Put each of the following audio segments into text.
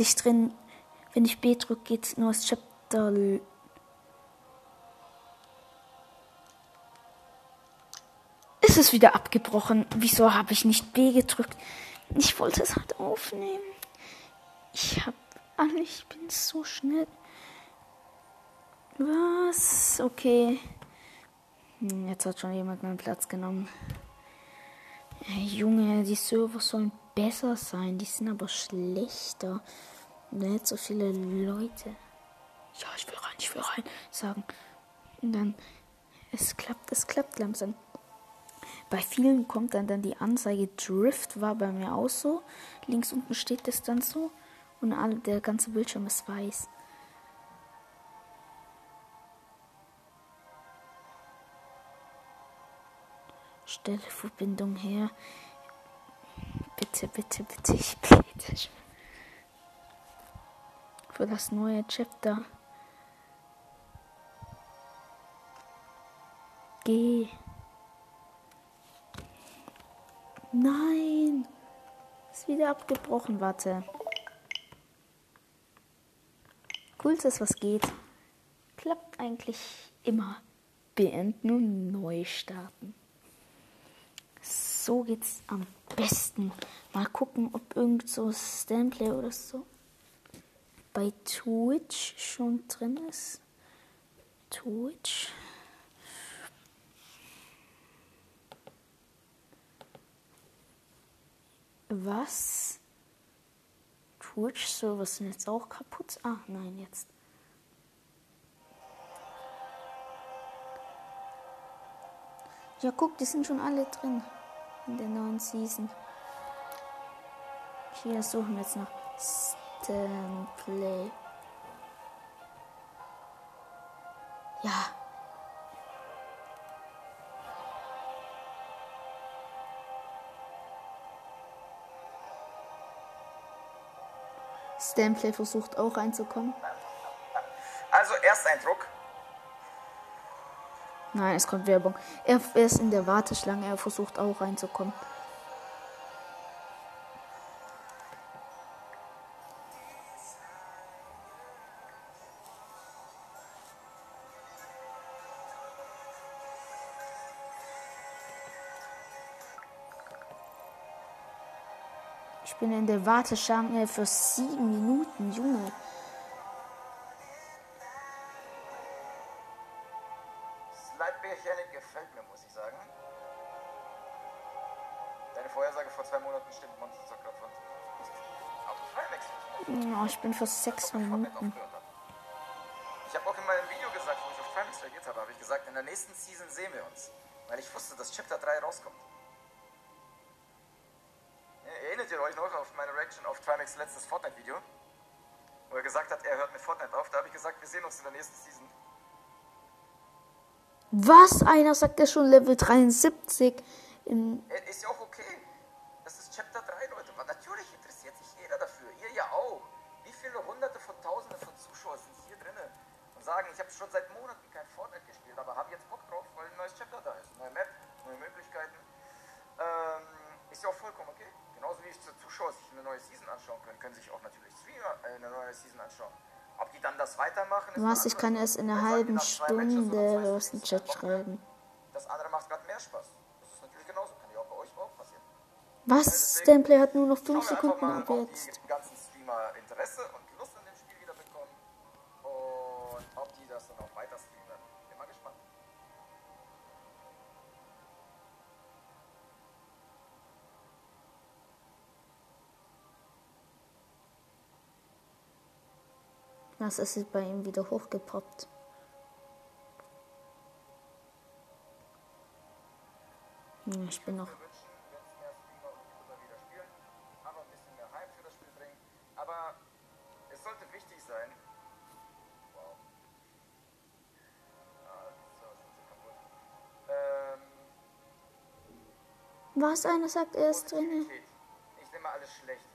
endlich drin. Wenn ich B drücke, geht's neues Chapter. l- Ist es wieder abgebrochen? Wieso habe ich nicht B gedrückt? Ich wollte es halt aufnehmen. Ich hab alle, ich bin so schnell. Was? Okay. Hm, Jetzt hat schon jemand meinen Platz genommen. Junge, die Server sollen besser sein, die sind aber schlechter. Nicht so viele Leute. Ja, ich will rein, ich will rein, sagen. Und dann, es klappt, es klappt langsam. Bei vielen kommt dann, dann die Anzeige Drift, war bei mir auch so. Links unten steht das dann so. Und alle, der ganze Bildschirm ist weiß. Stelle Verbindung her. Bitte, bitte, bitte, ich bitte. Für das neue Chapter. Geh. Nein. Ist wieder abgebrochen, warte. Coolstes, was geht. Klappt eigentlich immer. Beenden und neu starten. So geht's am besten. Mal gucken, ob irgend so Standplay oder so bei Twitch schon drin ist. Twitch. Was? Twitch-Server sind jetzt auch kaputt? Ah, nein, jetzt. Ja, guck, die sind schon alle drin. In der neuen Season. Hier suchen wir jetzt noch Stanplay. Ja. Stanplay versucht auch reinzukommen. Also Ersteindruck. Nein, es kommt Werbung. Er, er ist in der Warteschlange, er versucht auch reinzukommen. Bin in der Warteschlange für sieben Minuten, Junge. Das Leitbärchen gefällt mir, muss ich sagen. Deine Vorhersage vor zwei Monaten stimmt, Monster auf Trimax Ja, ich bin für sechs Minuten. Ich habe auch in meinem Video gesagt, wo ich auf Trimax reagiert habe, habe ich gesagt, in der nächsten Season sehen wir uns. Weil ich wusste, dass Chapter 3 rauskommt. Erinnert ihr euch noch auf meine Trimax letztes Fortnite-Video? Wo er gesagt hat, er hört mit Fortnite auf. Da habe ich gesagt, wir sehen uns in der nächsten Season. Was? Einer sagt ja schon Level 73. In, Äh, Ist ja auch okay. Das ist Chapter 3, Leute. Aber natürlich interessiert sich jeder dafür. Ihr ja auch. Wie viele hunderte von tausende von Zuschauern sind hier drinnen und sagen, ich habe schon seit Monaten kein Fortnite gespielt, aber haben jetzt Bock drauf, weil ein neues Chapter da ist. Neue Map, neue Möglichkeiten. Ähm, ist ja auch vollkommen okay. Genauso wie die Zuschauer sich eine neue Season anschauen können, können sich auch natürlich Streamer äh, eine neue Season anschauen. Ob die dann das weitermachen, ist was? Ich kann erst in einer halben Stunde in Streams, Chat schreiben. Das andere macht gerade mehr Spaß. Das ist natürlich genauso. Kann ja auch bei euch auch passieren. Was? Stanplay hat nur noch Schauen 5 wir einfach Sekunden ab jetzt. ganzen Streamer Interesse und Das ist bei ihm wieder hochgepoppt. Hm, ich bin noch. Was? Einer sagt, er ist drin. Ich nehme alles schlecht.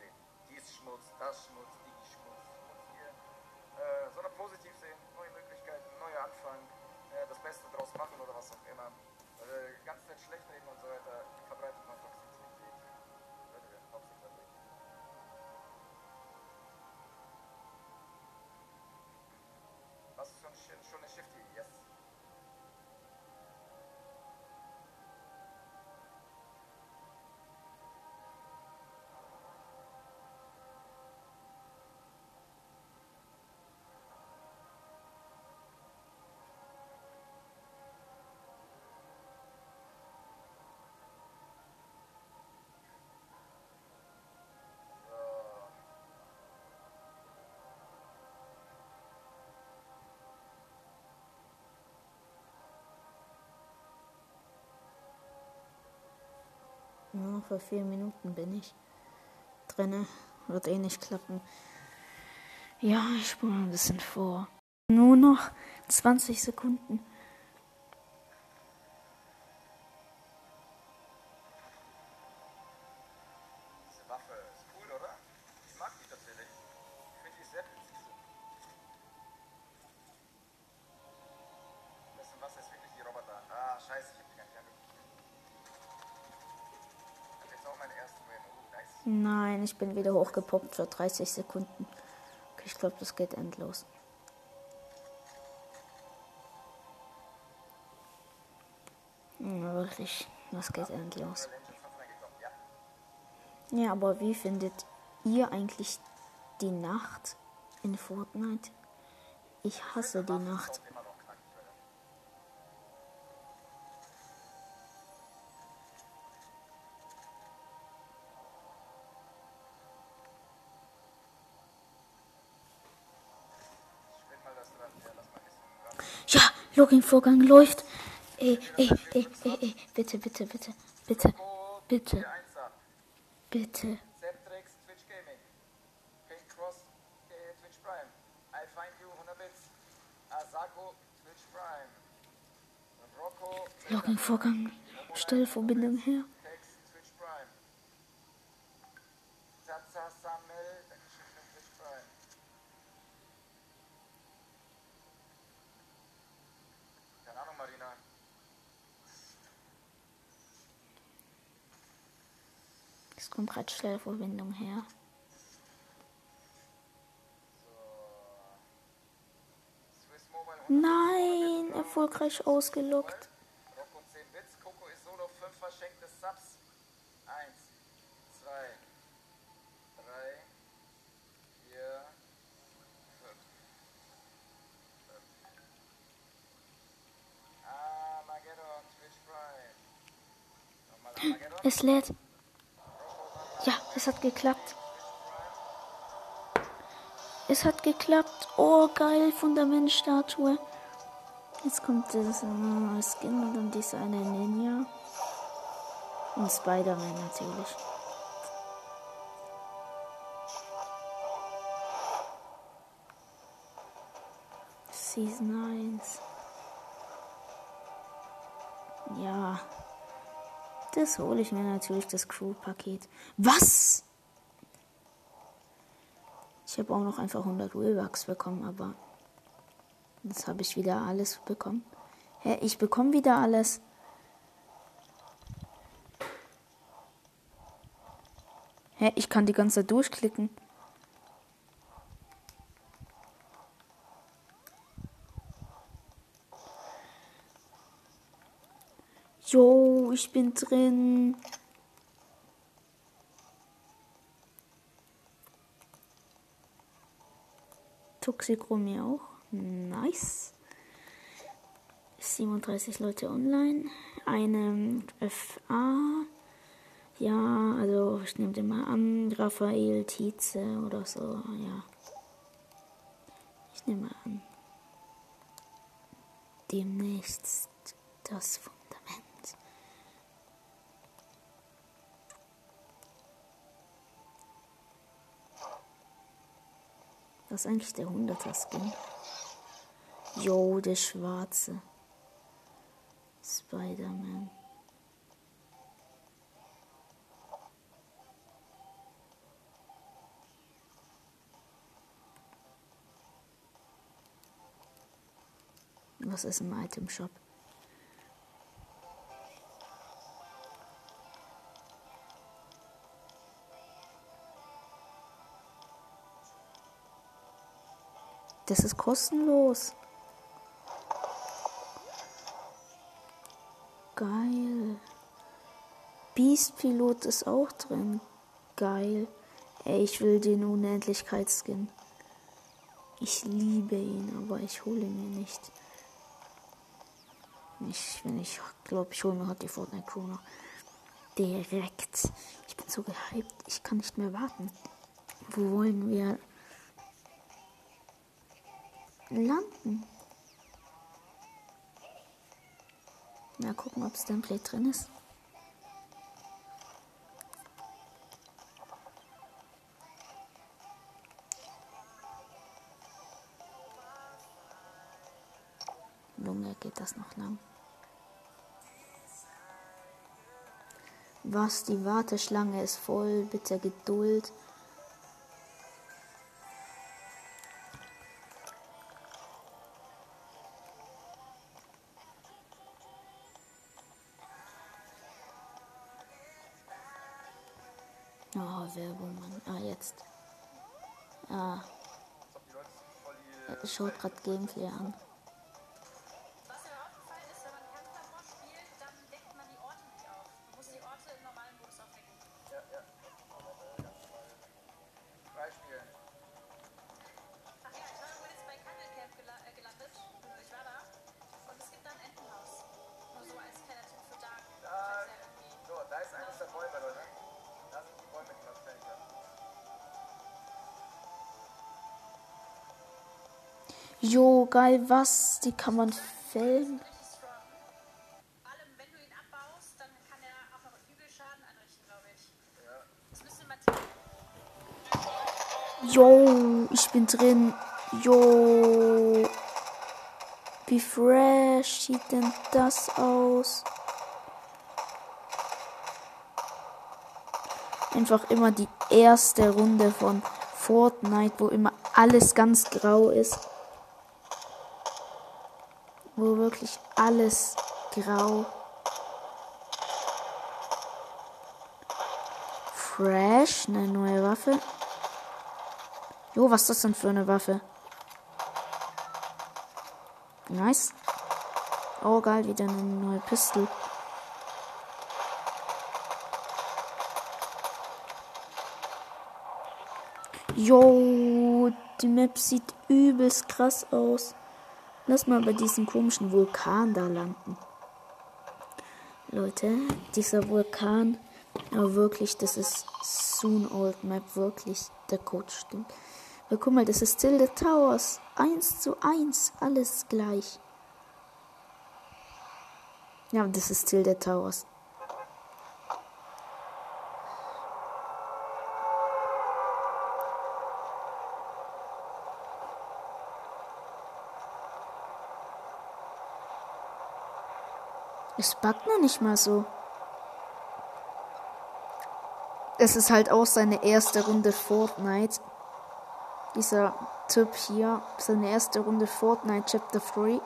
Dies Schmutz, das Schmutz, positiv sehen, neue Möglichkeiten, neuer Anfang, äh, das Beste draus machen oder was auch immer. Äh, ganz Zeit schlecht reden und so weiter, verbreitet man Toxizität. Dadurch. Was ist schon, schon eine Shifty? Yes. Vor vier Minuten bin ich drinne. Wird eh nicht klappen. Ja, ich spule ein bisschen vor. Nur noch 20 Sekunden. Ich bin wieder hochgepoppt für 30 Sekunden. Okay, ich glaube, das geht endlos. Ja, wirklich, das geht endlos. Legend 5 reingekommen, ja. Ja, aber wie findet ihr eigentlich die Nacht in Fortnite? Ich hasse die Nacht. Login-Vorgang läuft. Ey, ey, ey, ey, ey, bitte, bitte, bitte, bitte, bitte, bitte. Zeptrix, Twitch Gaming. Pink Cross, äh, Twitch Prime. I find you 100 Bits. Asako, Twitch Prime. Und Rocco, Login-Vorgang. Stellverbindung her. Text, Twitch Prime. Zaza Samel, Dankeschön für den Twitch Prime. Keine Ahnung, Marina. Es kommt gerade her. Swiss Mobile 100 Nein, erfolgreich ausgelockt. Rocco 10 Bits, Coco ist solo 5 verschenkte Subs. 1, 2, 3, 4, 5. Armageddon, Twitch Prime. Nochmal Armageddon. Es lädt. Ja, es hat geklappt. Es hat geklappt. Oh, geil, Fundamentstatue. Jetzt kommt das äh, Skin und dann diese eine Ninja. Und Spider-Man natürlich. Season 1. Ja. Das hole ich mir natürlich, das Crew-Paket. Was? Ich habe auch noch einfach 100 Willbucks bekommen, aber jetzt habe ich wieder alles bekommen. Hä, ich bekomme wieder alles. Hä, ich kann die ganze Zeit durchklicken. Jo, ich bin drin. Toxicromi auch. Nice. 37 Leute online. Eine FA. Ja, also ich nehme den mal an. Raphael Tietze oder so. Ja. Ich nehme an. Demnächst das Fundament. Das ist eigentlich der 100er-Skin. Yo, der schwarze. Spider-Man. Was ist im Item Shop? Das ist kostenlos. Geil. Beast Pilot ist auch drin. Geil. Ey, ich will den Unendlichkeitsskin. Ich liebe ihn, aber ich hole ihn mir nicht. Ich, wenn ich glaube, ich hole mir heute die Fortnite noch. Direkt. Ich bin so gehypt. Ich kann nicht mehr warten. Wo wollen wir landen? Mal gucken, ob Stemplate drin ist. Lunge geht das noch lang. Was, die Warteschlange ist voll, bitte Geduld. Oh, Werbung, Mann. Ah, jetzt. Ah, schaut gerade Gameplay an. Geil, was? Die kann man fällen. Glaube ich. Bin drin. Jo. Wie fresh sieht denn das aus? Einfach immer die erste Runde von Fortnite, wo immer alles ganz grau ist. Wo wirklich alles grau. Fresh, eine neue Waffe. Jo, was ist das denn für eine Waffe? Nice. Oh, geil, wieder eine neue Pistole. Jo, die Map sieht übelst krass aus. Lass mal bei diesem komischen Vulkan da landen. Leute, dieser Vulkan, aber wirklich, das ist Soon Old Map, wirklich, der Code stimmt. Aber guck mal, das ist Tilde Towers. Eins zu eins, alles gleich. Ja, das ist Tilde Towers. Es backt mir nicht mal so. Es ist halt auch seine erste Runde Fortnite. Dieser Typ hier, seine erste Runde Fortnite Chapter 3.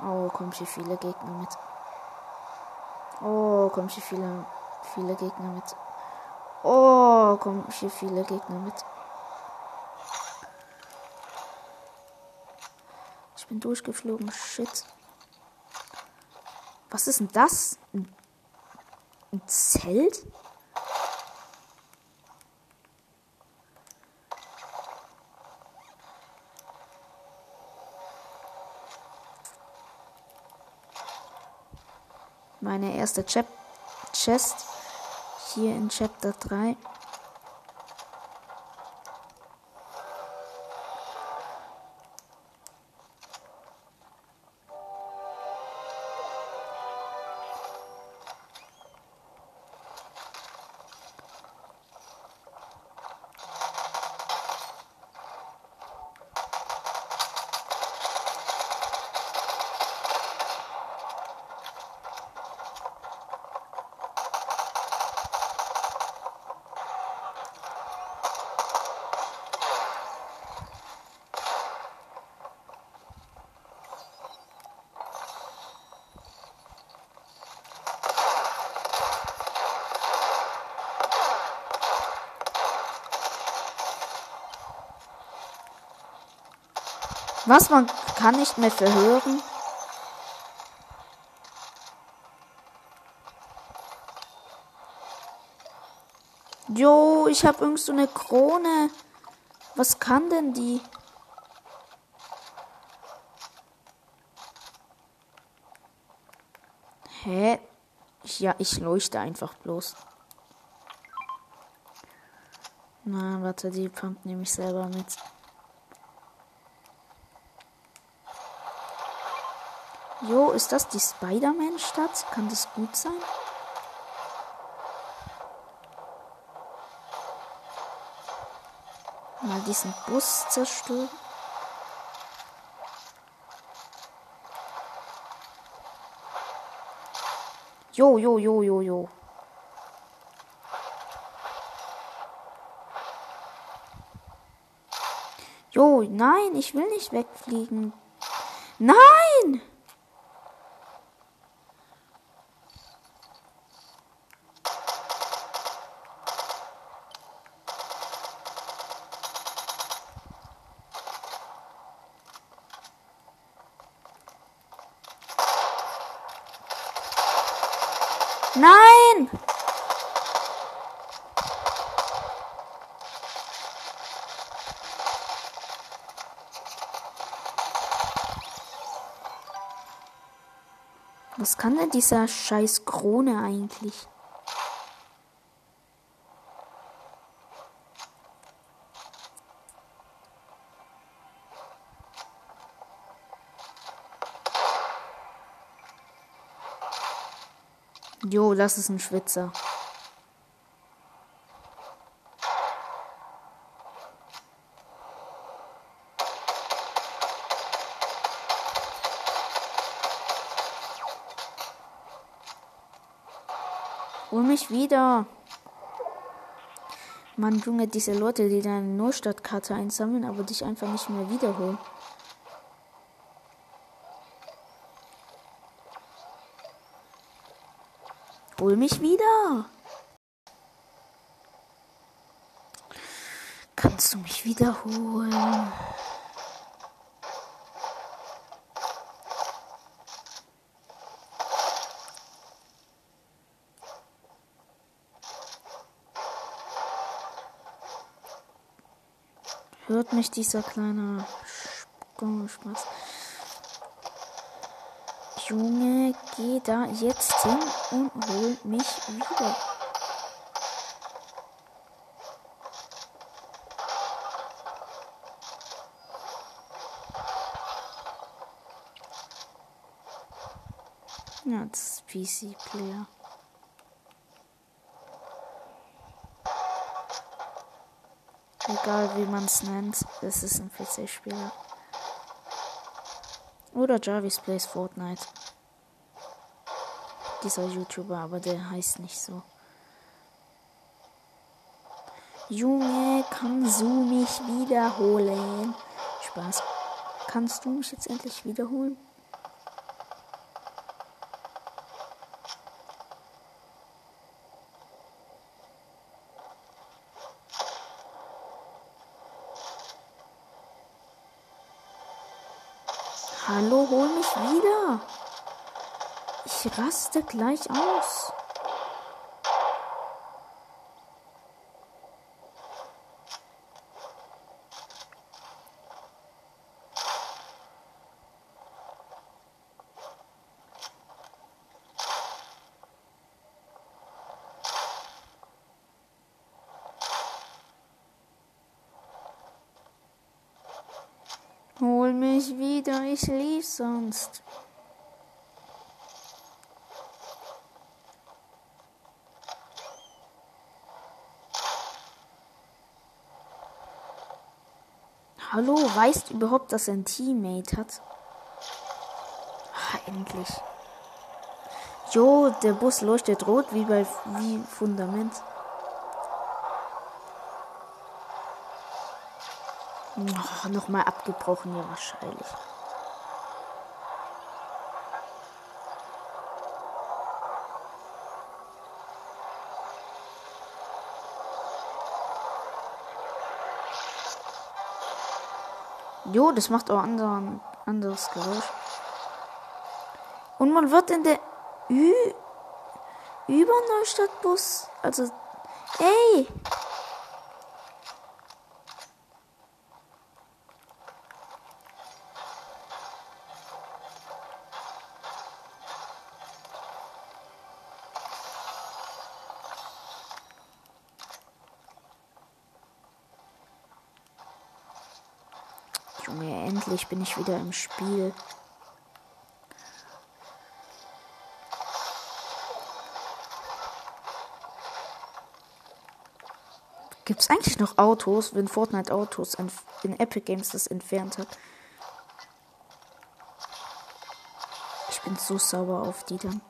Oh, kommen hier viele Gegner mit. Oh, kommen hier viele, viele Gegner mit. Oh, kommen hier viele Gegner mit. Ich bin durchgeflogen. Shit. Was ist denn das? Ein, ein Zelt? Meine erste Chap Chest hier in Chapter 3. Was? Man kann nicht mehr verhören? Jo, ich habe irgend so eine Krone. Was kann denn die? Hä? Ja, ich leuchte einfach bloß. Na, warte, die Pump nehme ich selber mit. Jo, ist das die Spider-Man-Stadt? Kann das gut sein? Mal diesen Bus zerstören. Jo, jo, jo, jo, jo. Jo, nein, ich will nicht wegfliegen. Nein! Was kann denn dieser scheiß Krone eigentlich? Jo, das ist ein Schwitzer. Hol mich wieder. Mann, Junge, diese Leute, die deine Notstadtkarte einsammeln, aber dich einfach nicht mehr wiederholen. Hol mich wieder. Kannst du mich wiederholen? Hört mich dieser kleine Spaß. Junge, geh da jetzt hin und hol mich wieder. Ja, das ist PC-Player. Egal wie man es nennt, es ist ein PC-Spieler. Oder Jarvis Plays Fortnite. Dieser YouTuber, aber der heißt nicht so. Junge, kannst du mich wiederholen? Spaß. Kannst du mich jetzt endlich wiederholen? Hallo, hol mich wieder. Ich raste gleich aus. Hol mich wieder, ich lief sonst. Hallo, weißt du überhaupt, dass er ein Teammate hat? Ah, endlich. Jo, der Bus leuchtet rot wie bei wie Fundament. Oh, Nochmal abgebrochen, ja wahrscheinlich. Jo, das macht auch anderen, anderes Geräusch. Und man wird in der Ü über Neustadtbus, also, ey! Junge, bin ich wieder im Spiel. Gibt es eigentlich noch Autos, wenn Fortnite Autos in, in Epic Games das entfernt hat? Ich bin so sauer auf die dann.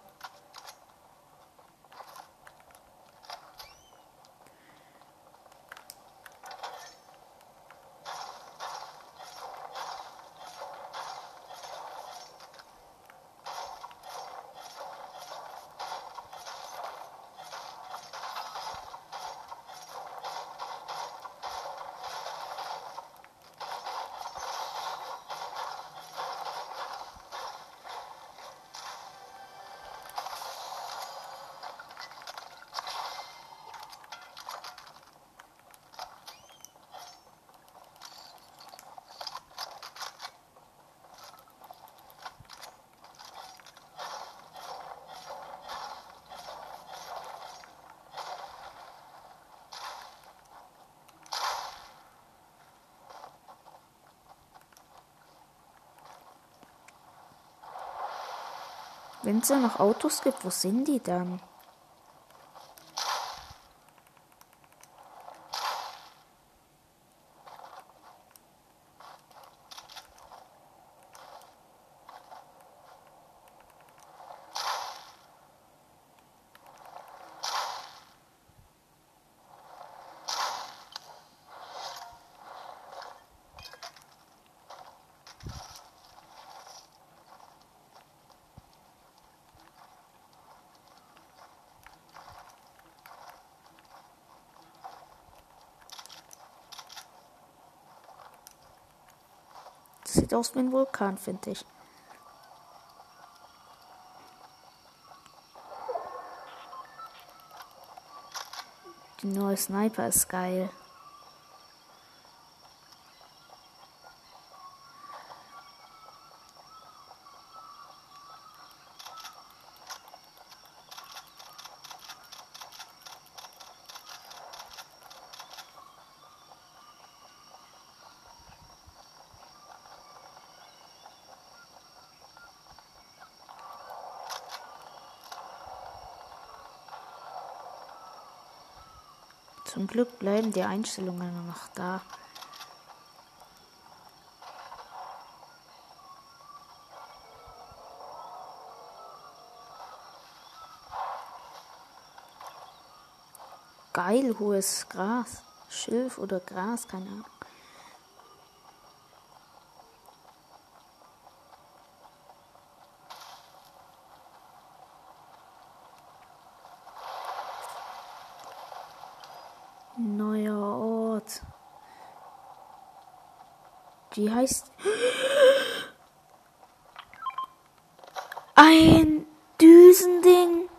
Wenn es ja noch Autos gibt, wo sind die dann? Aus wie ein Vulkan, finde ich. Die neue Sniper ist geil. Zum Glück bleiben die Einstellungen noch da. Geil, hohes Gras. Schilf oder Gras, keine Ahnung. Die heißt. Ein Düsending.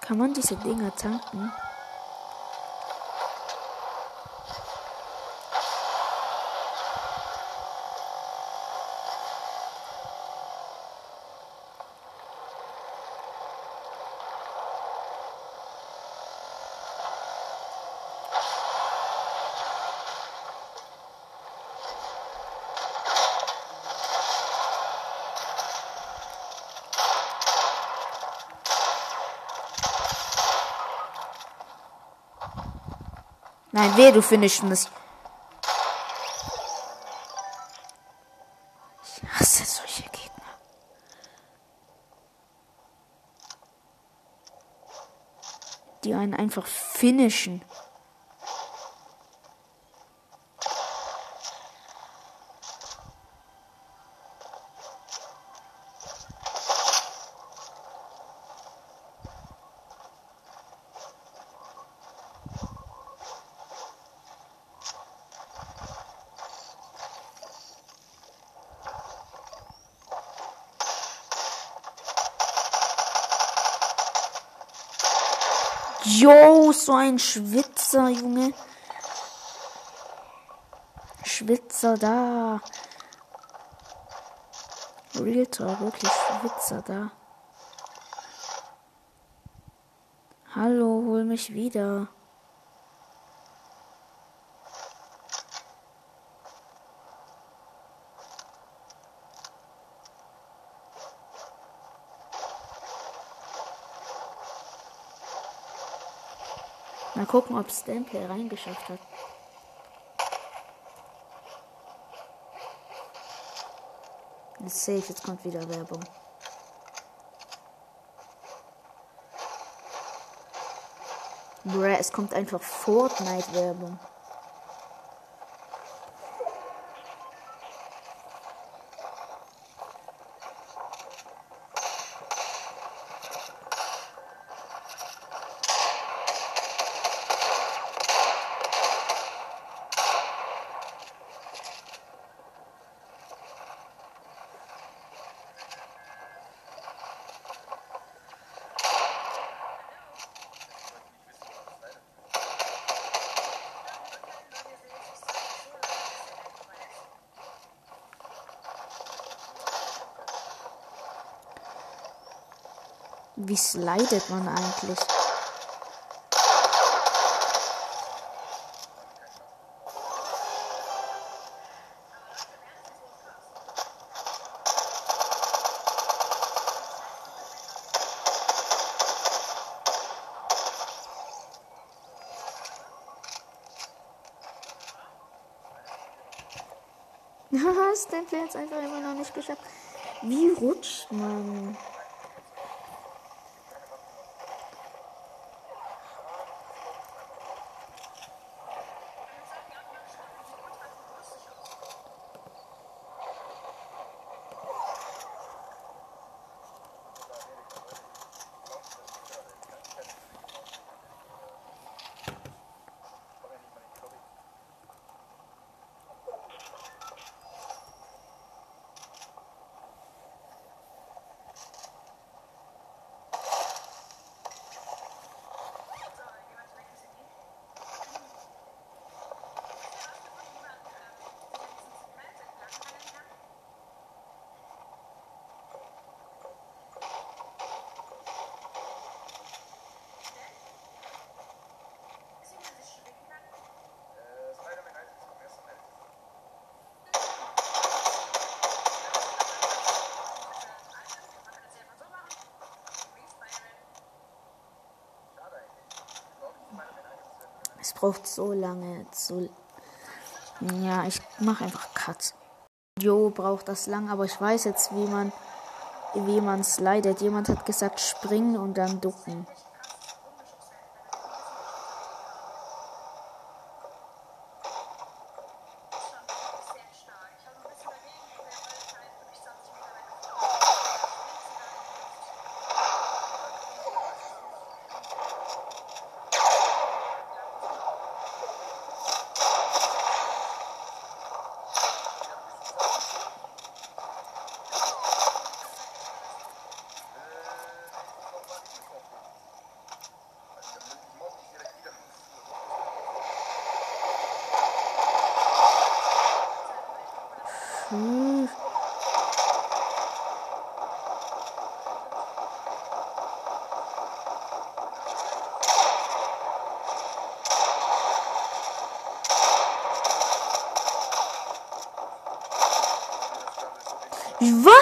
Kann man diese Dinger tanken? Nein, wer du findest mich. Ich hasse solche Gegner. Die einen einfach finishen. Jo, so ein Schwitzer, Junge. Schwitzer da. Real Talk, wirklich Schwitzer da. Hallo, hol mich wieder. Gucken, ob Stamplay reingeschafft hat. Ist safe, jetzt kommt wieder Werbung. Bruh, es kommt einfach Fortnite-Werbung. Wie slidet man eigentlich? Stample hat es einfach immer noch nicht geschafft. Wie rutscht man? Braucht so lange zu. Ja, ich mache einfach Cut. Jo, braucht das lang, aber ich weiß jetzt, wie man wie man slidet. Jemand hat gesagt springen und dann ducken.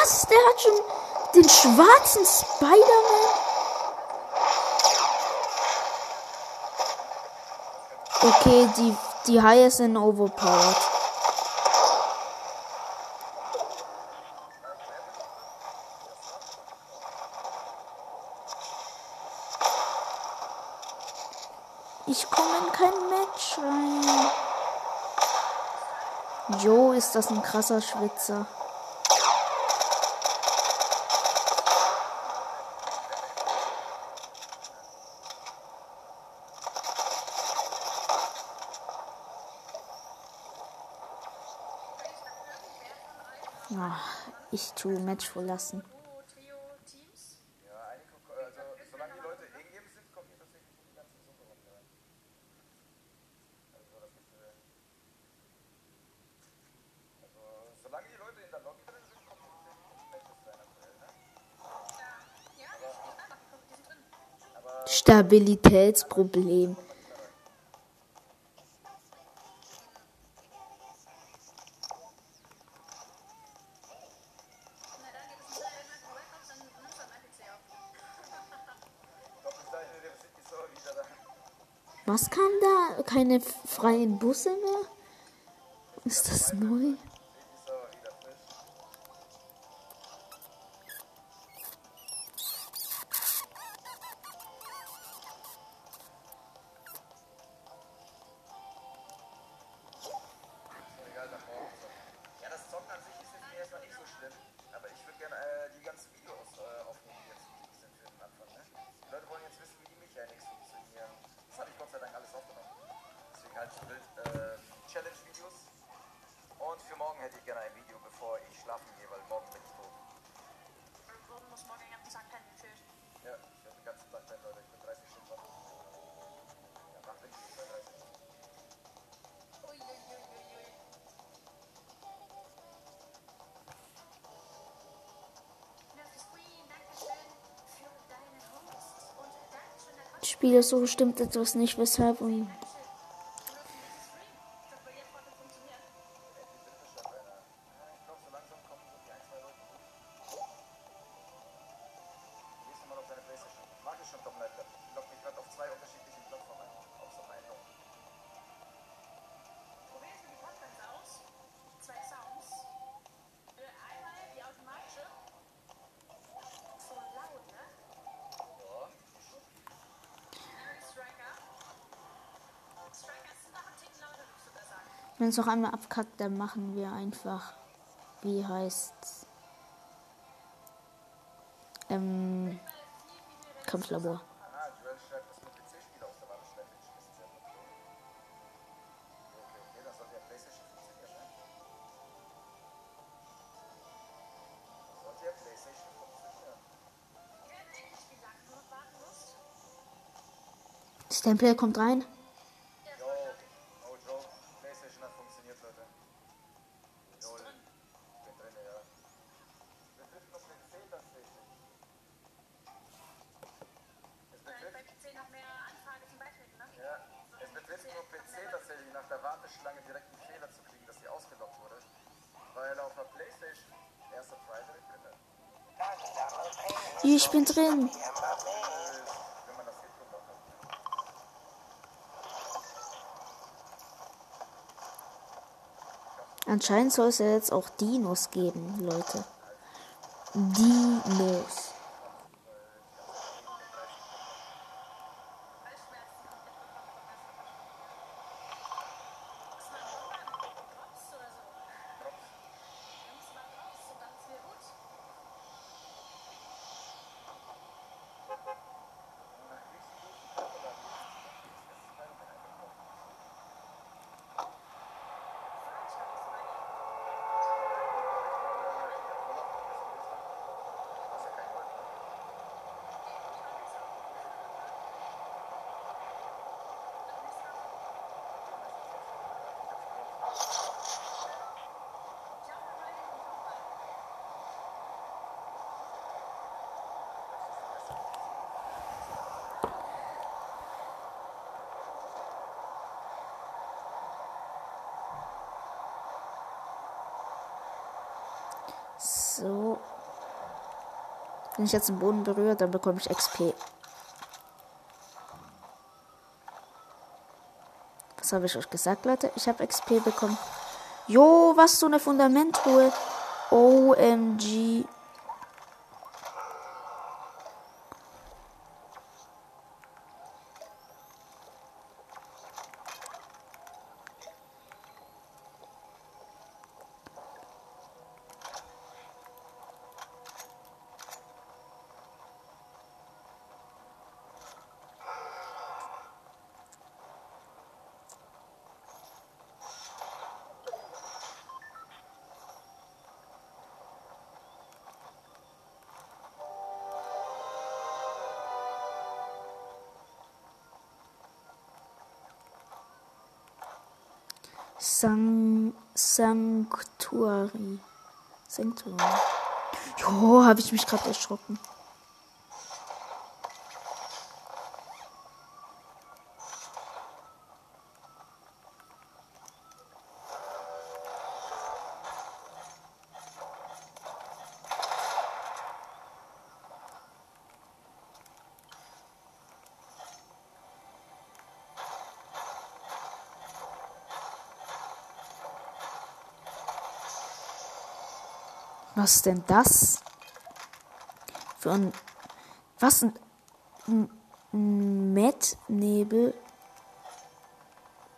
Was? Der hat schon den schwarzen Spider-Man? Okay, die, die Haie sind overpowered. Ich komme in kein Match rein. Jo, ist das ein krasser Schwitzer. nicht zu Match verlassen. Stabilitätsproblem. Was kann da? Keine freien Busse mehr? Ist das neu? Spieler so stimmt etwas nicht, weshalb und Wenn es noch einmal abkackt, dann machen wir einfach, wie heißt's? Ähm, Kampflabor. Stempel kommt rein. Anscheinend soll es ja jetzt auch Dinos geben, Leute. Dinos. So. Wenn ich jetzt den Boden berühre, dann bekomme ich XP. Was habe ich euch gesagt, Leute? Ich habe XP bekommen. Jo, was so eine Fundamentruhe. OMG. San Sanctuary. Sanctuary. Jo, habe ich mich gerade erschrocken. Was ist denn das? Für ein. Was ein. Met-Nebel.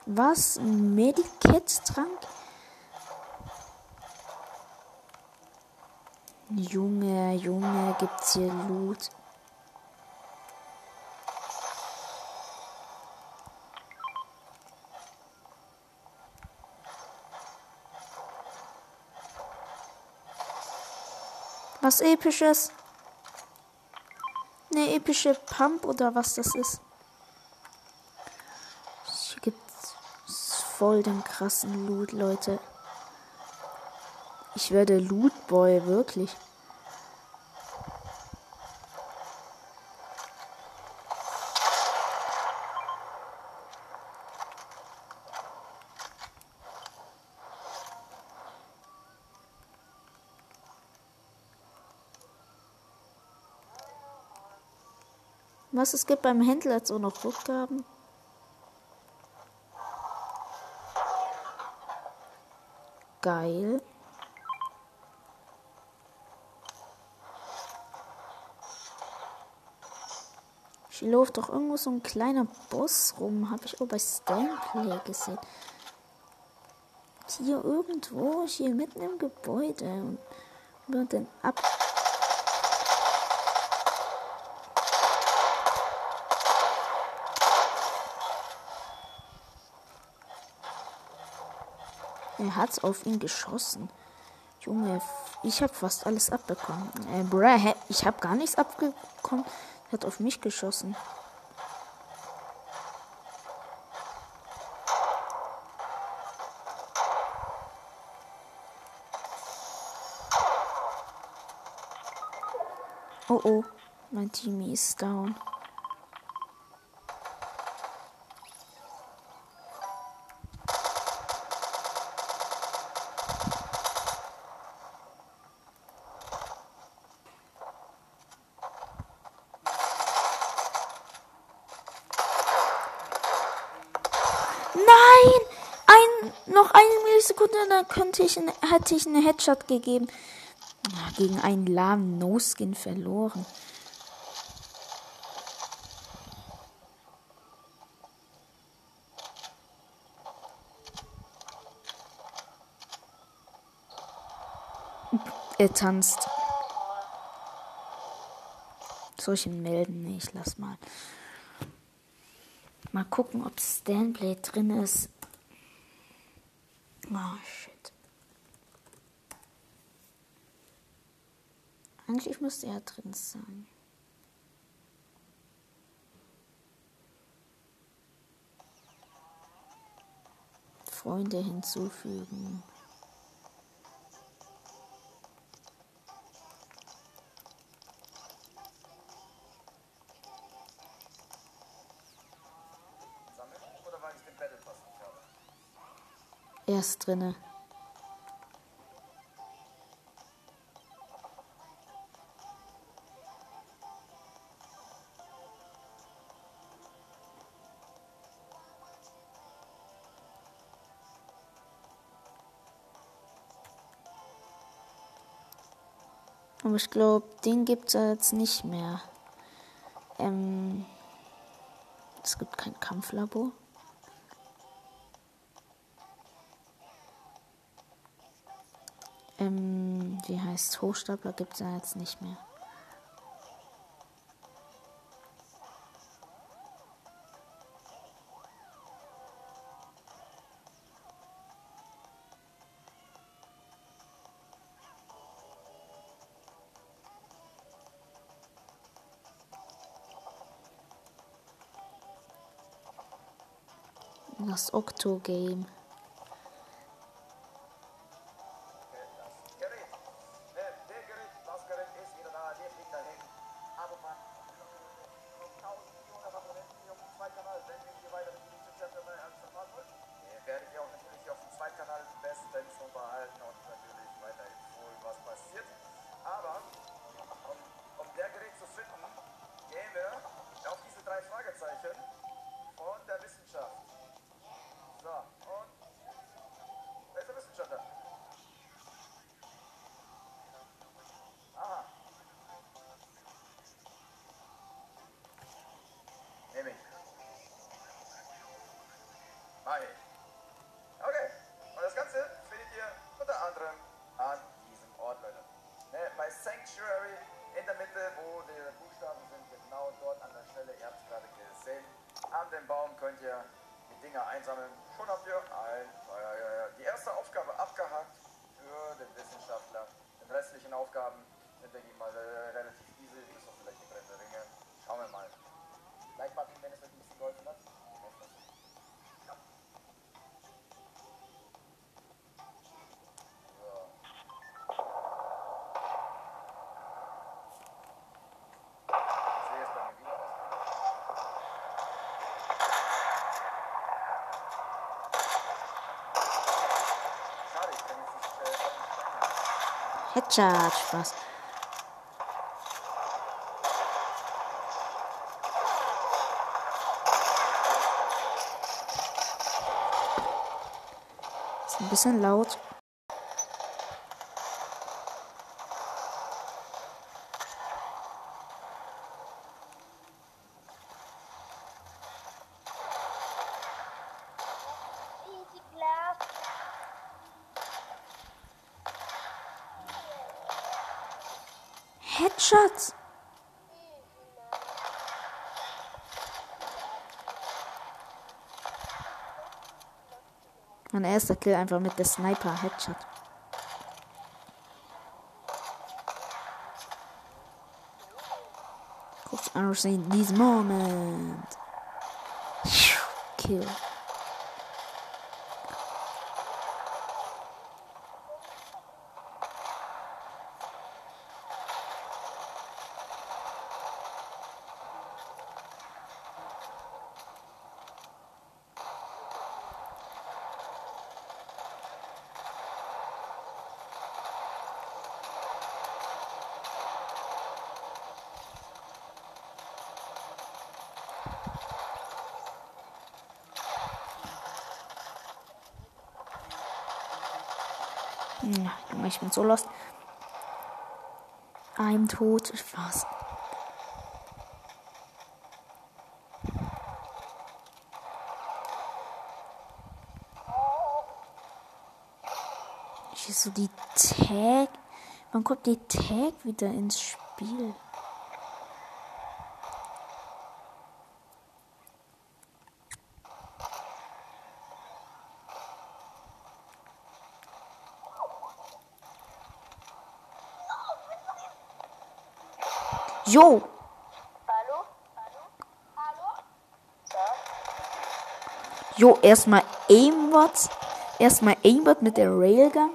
Was? Mediketstrank? Junge, Junge, gibt's hier Loot? Was episches? Eine epische Pump oder was das ist. Hier gibt's voll den krassen Loot, Leute. Ich werde Lootboy, wirklich. Was es gibt beim Händler jetzt auch noch Rückgaben? Geil. Hier läuft doch irgendwo so ein kleiner Boss rum. Habe ich auch bei Stanplay gesehen. Hier irgendwo, hier mitten im Gebäude. Und über den ab. Er hat auf ihn geschossen. Junge, ich habe fast alles abbekommen. Äh, bruh, ich habe gar nichts abbekommen. Er hat auf mich geschossen. Oh oh, mein Team ist down. Dann könnte ich, hätte ich einen Headshot gegeben. Gegen einen lahmen No-Skin verloren. Er tanzt. Ihn melden? Nee, ich lass mal. Mal gucken, ob Stanblade drin ist. Oh, shit. Eigentlich müsste er drin sein. Freunde hinzufügen. Er ist drinne. Aber ich glaube, den gibt es jetzt nicht mehr. Ähm, es gibt kein Kampflabor. Heißt Hochstapler gibt es ja jetzt nicht mehr. Das Octo-Game. Dinger einsammeln. Headshot, Spaß. Ist ein bisschen laut. Easy Glass. Headshots. Mein erster Kill einfach mit der Sniper Headshot. Kurz ansehen, this moment. Kill. Ja, Junge, ich bin so lost. I'm tot. Spaß. Ich ist so die Tag. Wann kommt die Tag wieder ins Spiel? Jo! Hallo? Hallo? Hallo? Jo, erstmal Aimbot. Erstmal Aimbot mit der Railgun.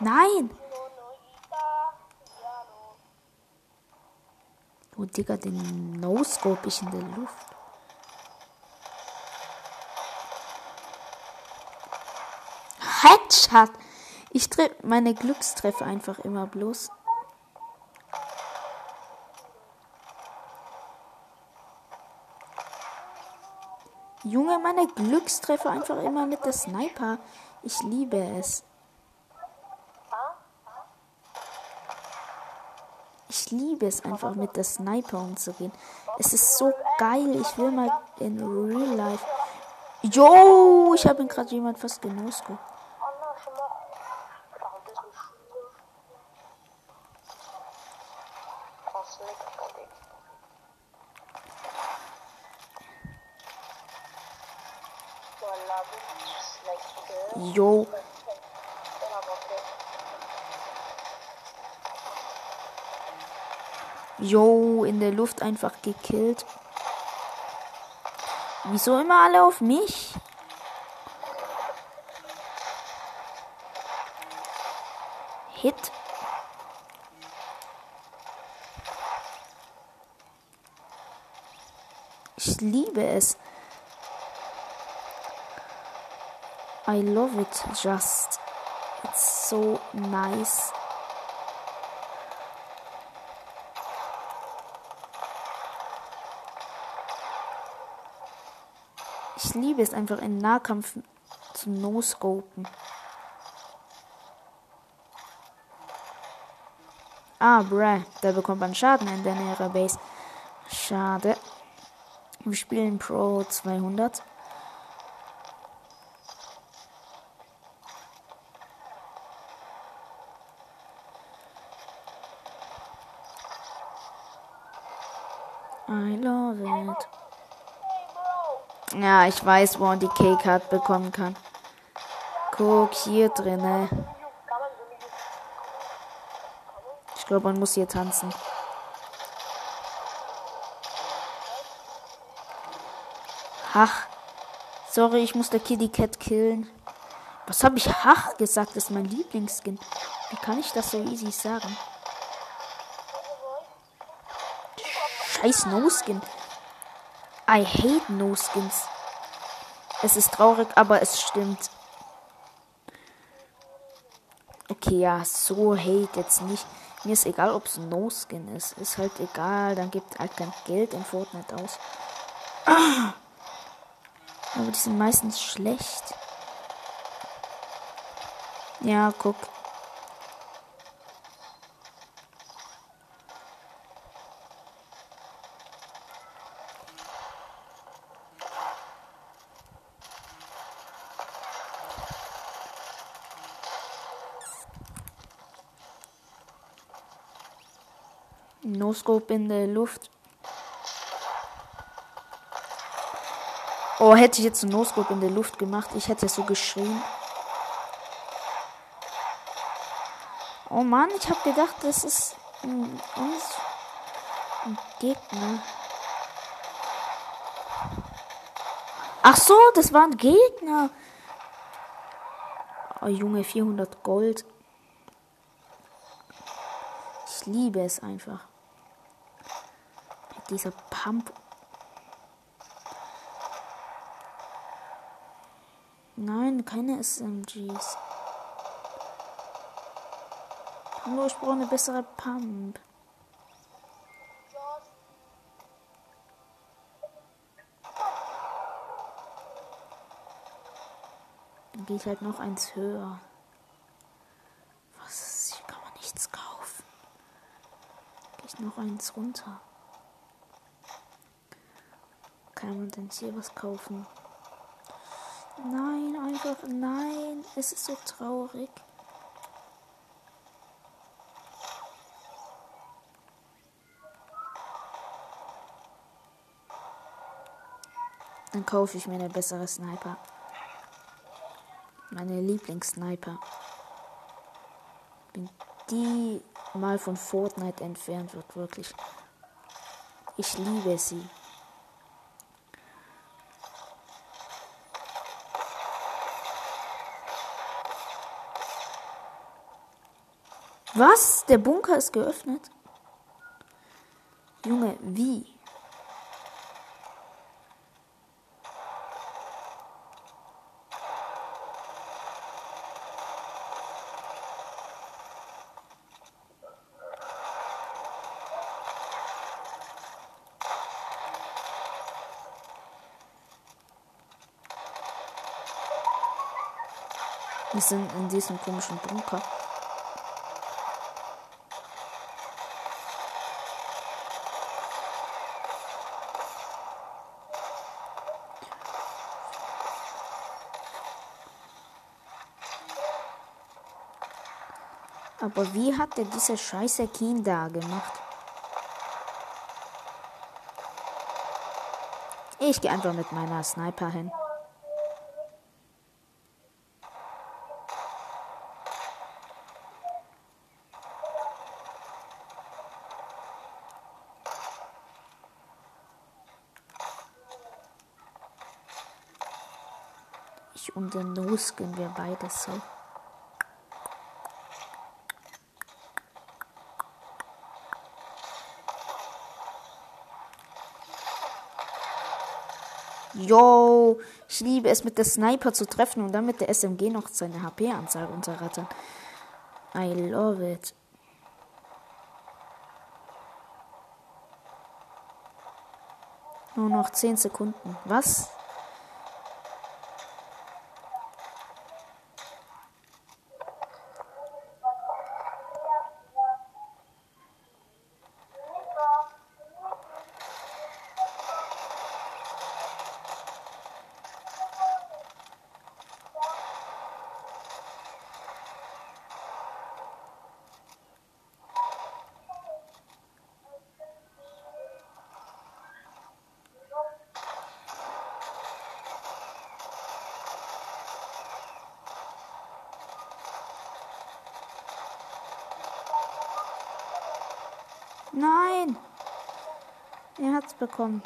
Nein! Oh, Digga, den No-Scope ich in der Luft. Headshot! Ich treffe meine Glückstreffer einfach immer bloß. Junge, meine Glückstreffer einfach immer mit der Sniper. Ich liebe es. Ich liebe es einfach mit der Sniper umzugehen. Es ist so geil. Ich will mal in Real Life. Yo, ich habe ihn gerade jemand fast genosco. Allah, schon mal. Warum bist du schwul? Aus Mexico, So, I love it. Just like girl. Yo, Then I'm okay. yo, in der Luft einfach gekillt. Wieso immer alle auf mich? Hit. Ich liebe es. I love it just. It's so nice. Liebe es einfach in Nahkampf zu no-scopen. Ah, bruh, da bekommt man Schaden in der näheren Base. Schade. Wir spielen Pro 200. I love it. Ja, ich weiß, wo man die K-Card bekommen kann. Guck, hier drinne. Ich glaube, man muss hier tanzen. Ach. Sorry, ich muss der Kitty Cat killen. Was habe ich Hach gesagt? Das ist mein Lieblingsskin. Wie kann ich das so easy sagen? Scheiß No-Skin. I hate No-Skins. Es ist traurig, aber es stimmt. Okay, ja, so hate jetzt nicht. Mir ist egal, ob es No-Skin ist. Ist halt egal, dann gibt halt kein Geld in Fortnite aus. Aber die sind meistens schlecht. Ja, guck. No-Scope in der Luft. Oh, hätte ich jetzt einen No-Scope in der Luft gemacht, ich hätte so geschrien. Oh Mann, ich habe gedacht, das ist ein, ein Gegner. Ach so, das war ein Gegner. Oh Junge, 400 Gold. Ich liebe es einfach. Mit dieser Pump. Nein, keine SMGs. Nur ich brauche eine bessere Pump. Dann ich halt noch eins höher. Was ist? Hier kann man nichts kaufen. Ich noch eins runter. Kann man denn hier was kaufen? Nein, einfach nein. Es ist so traurig. Dann kaufe ich mir eine bessere Sniper. Meine Lieblingssniper. Wenn die mal von Fortnite entfernt wird, wirklich. Ich liebe sie. Was? Der Bunker ist geöffnet? Junge, wie? Wir sind in diesem komischen Bunker. Aber wie hat er diese scheiße da gemacht? Ich gehe einfach mit meiner Sniper hin. Ich und der No-Skin, wir beide so. Yo, ich liebe es mit der Sniper zu treffen und dann mit der SMG noch seine HP-Anzahl runterrattern. I love it. Nur noch 10 Sekunden. Was? Bekommen.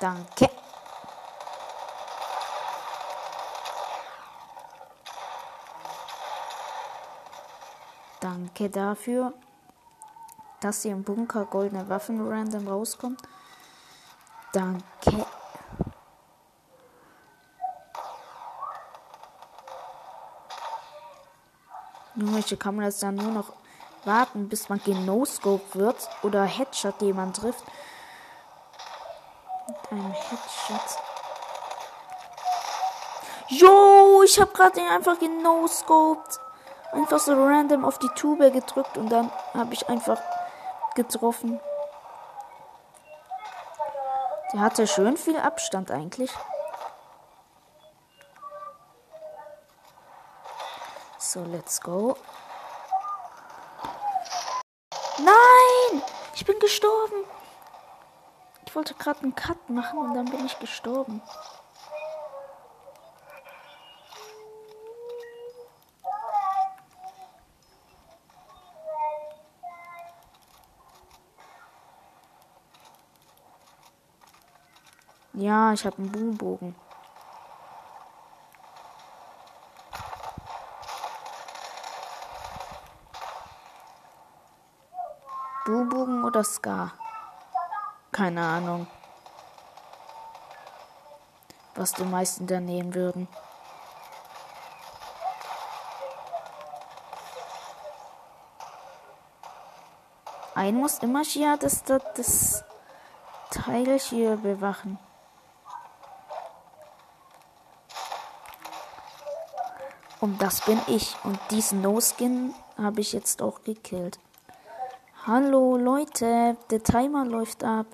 Danke. Danke dafür, dass hier im Bunker goldene Waffen random rauskommen. Danke. Junge, hier kann man jetzt dann nur noch warten, bis man genoscope wird oder Headshot jemand trifft. Mit einem Headshot. Jo, ich habe gerade den einfach genoscoped. Einfach so random auf die Tube gedrückt und dann habe ich einfach getroffen. Der hatte schön viel Abstand eigentlich. So, let's go. Nein! Ich bin gestorben. Ich wollte gerade einen Cut machen und dann bin ich gestorben. Ja, ich habe einen Boombogen. Ska? Keine Ahnung. Was die meisten da nehmen würden. Ein muss immer hier das, das, das Teil hier bewachen. Und das bin ich. Und diesen No-Skin habe ich jetzt auch gekillt. Hallo Leute, der Timer läuft ab.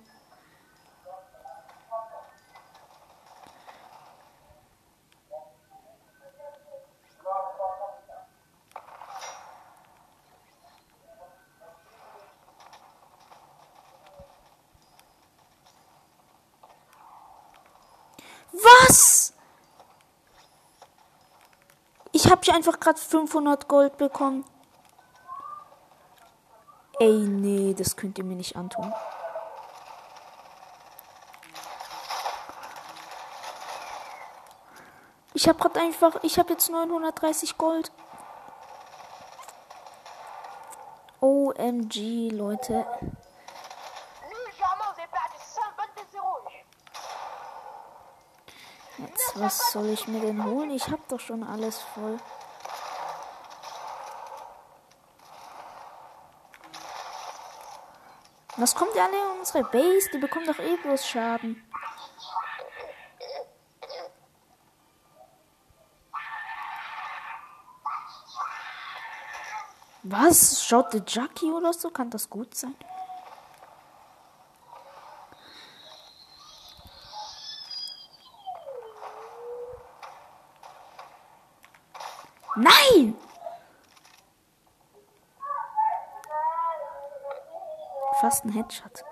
Was? Ich habe hier einfach gerade 500 Gold bekommen. Ey, nee, das könnt ihr mir nicht antun. Ich habe gerade einfach, ich habe jetzt 930 Gold. OMG, Leute. Légèrement, vous avez perdu 122 euros. Jetzt, was soll ich mir denn holen? Ich habe doch schon alles voll. Was kommt ja alle in unsere Base? Die bekommen doch eh bloß Schaden. Was? Schaut der Jackie oder so? Kann das gut sein? Nein! Fast ein Headshot.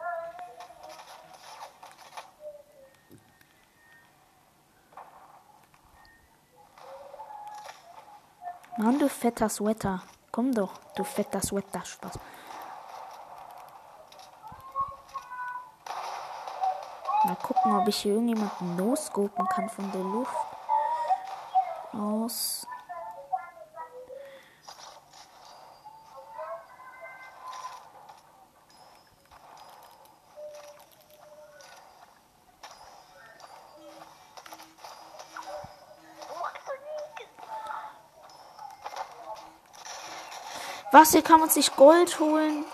Mann, du fetter Sweater. Komm doch, du fetter Sweater. Spaß. Mal gucken, ob ich hier irgendjemanden no-scopen kann von der Luft. Aus. Was, hier kann man sich Gold holen?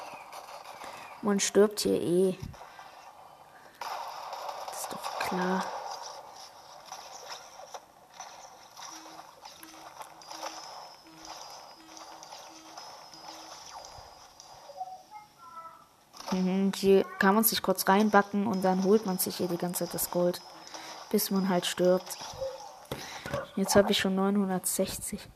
Man stirbt hier eh. Das ist doch klar. Mhm, Hier kann man sich kurz reinbacken und dann holt man sich hier die ganze Zeit das Gold. Bis man halt stirbt. Jetzt habe ich schon 960.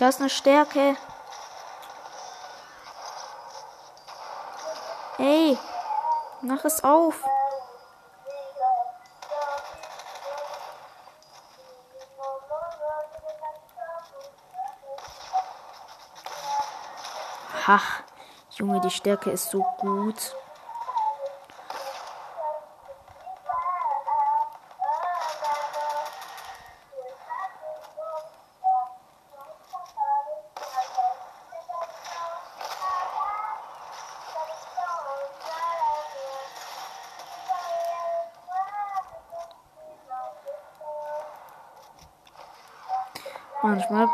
Da ist eine Stärke. Ey, mach es auf. Ach, Junge, die Stärke ist so gut.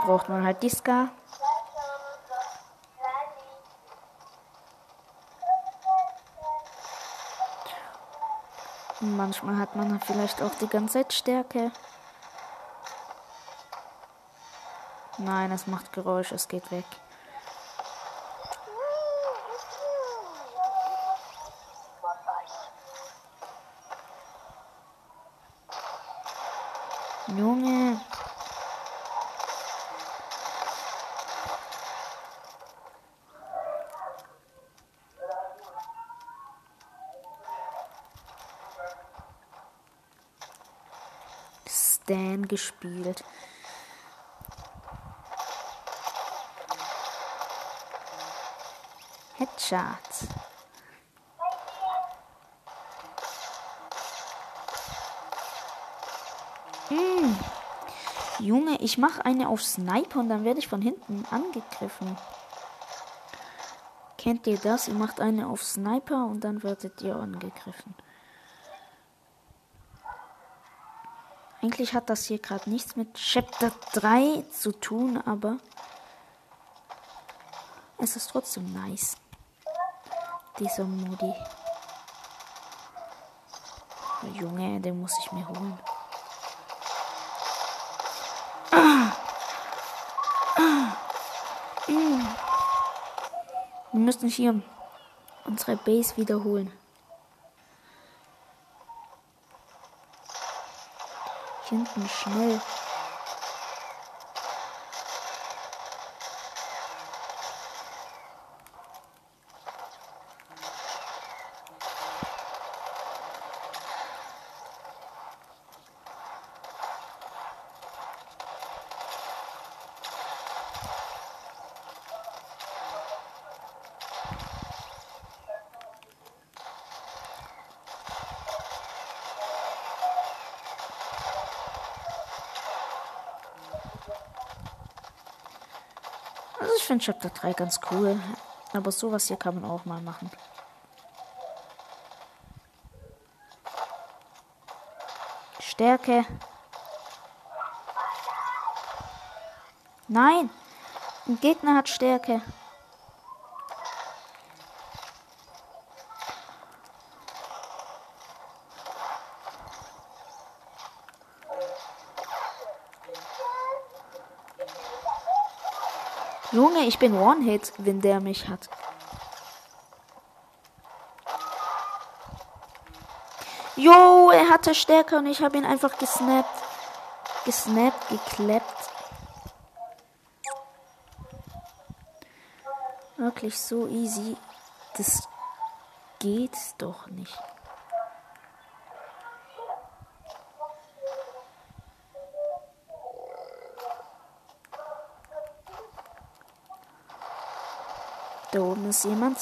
Braucht man halt die Ska. Und manchmal hat man vielleicht auch die ganze Zeit Stärke. Nein, es macht Geräusch, es geht weg. Junge. Stan gespielt. Headshot. Hm. Junge, ich mache eine auf Sniper und dann werde ich von hinten angegriffen. Kennt ihr das? Ihr macht eine auf Sniper und dann werdet ihr angegriffen. Eigentlich hat das hier gerade nichts mit Chapter 3 zu tun, aber es ist trotzdem nice. Dieser Modi. Junge, den muss ich mir holen. Wir müssen hier unsere Base wiederholen. Hinten schnell. Finde Chapter 3 ganz cool. Aber sowas hier kann man auch mal machen. Stärke. Nein. Ein Gegner hat Stärke. Junge, ich bin One-Hit, wenn der mich hat. Jo, er hatte Stärke und ich habe ihn einfach gesnappt. Gesnappt, geklappt. Wirklich so easy. Das geht doch nicht. Da oben ist jemand.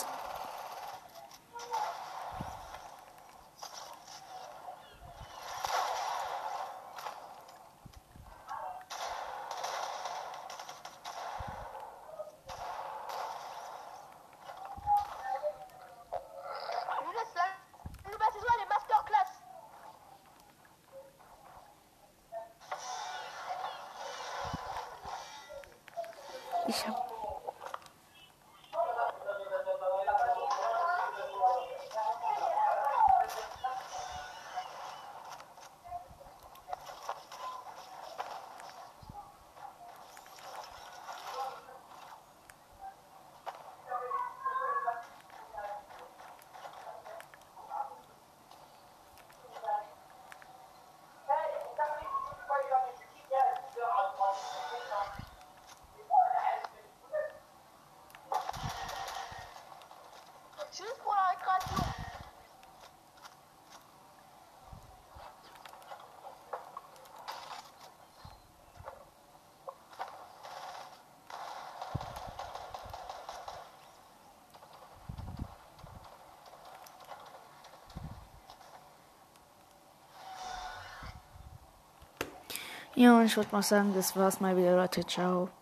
Ja, und ich würde mal sagen, das war's mal wieder, Leute. Ciao.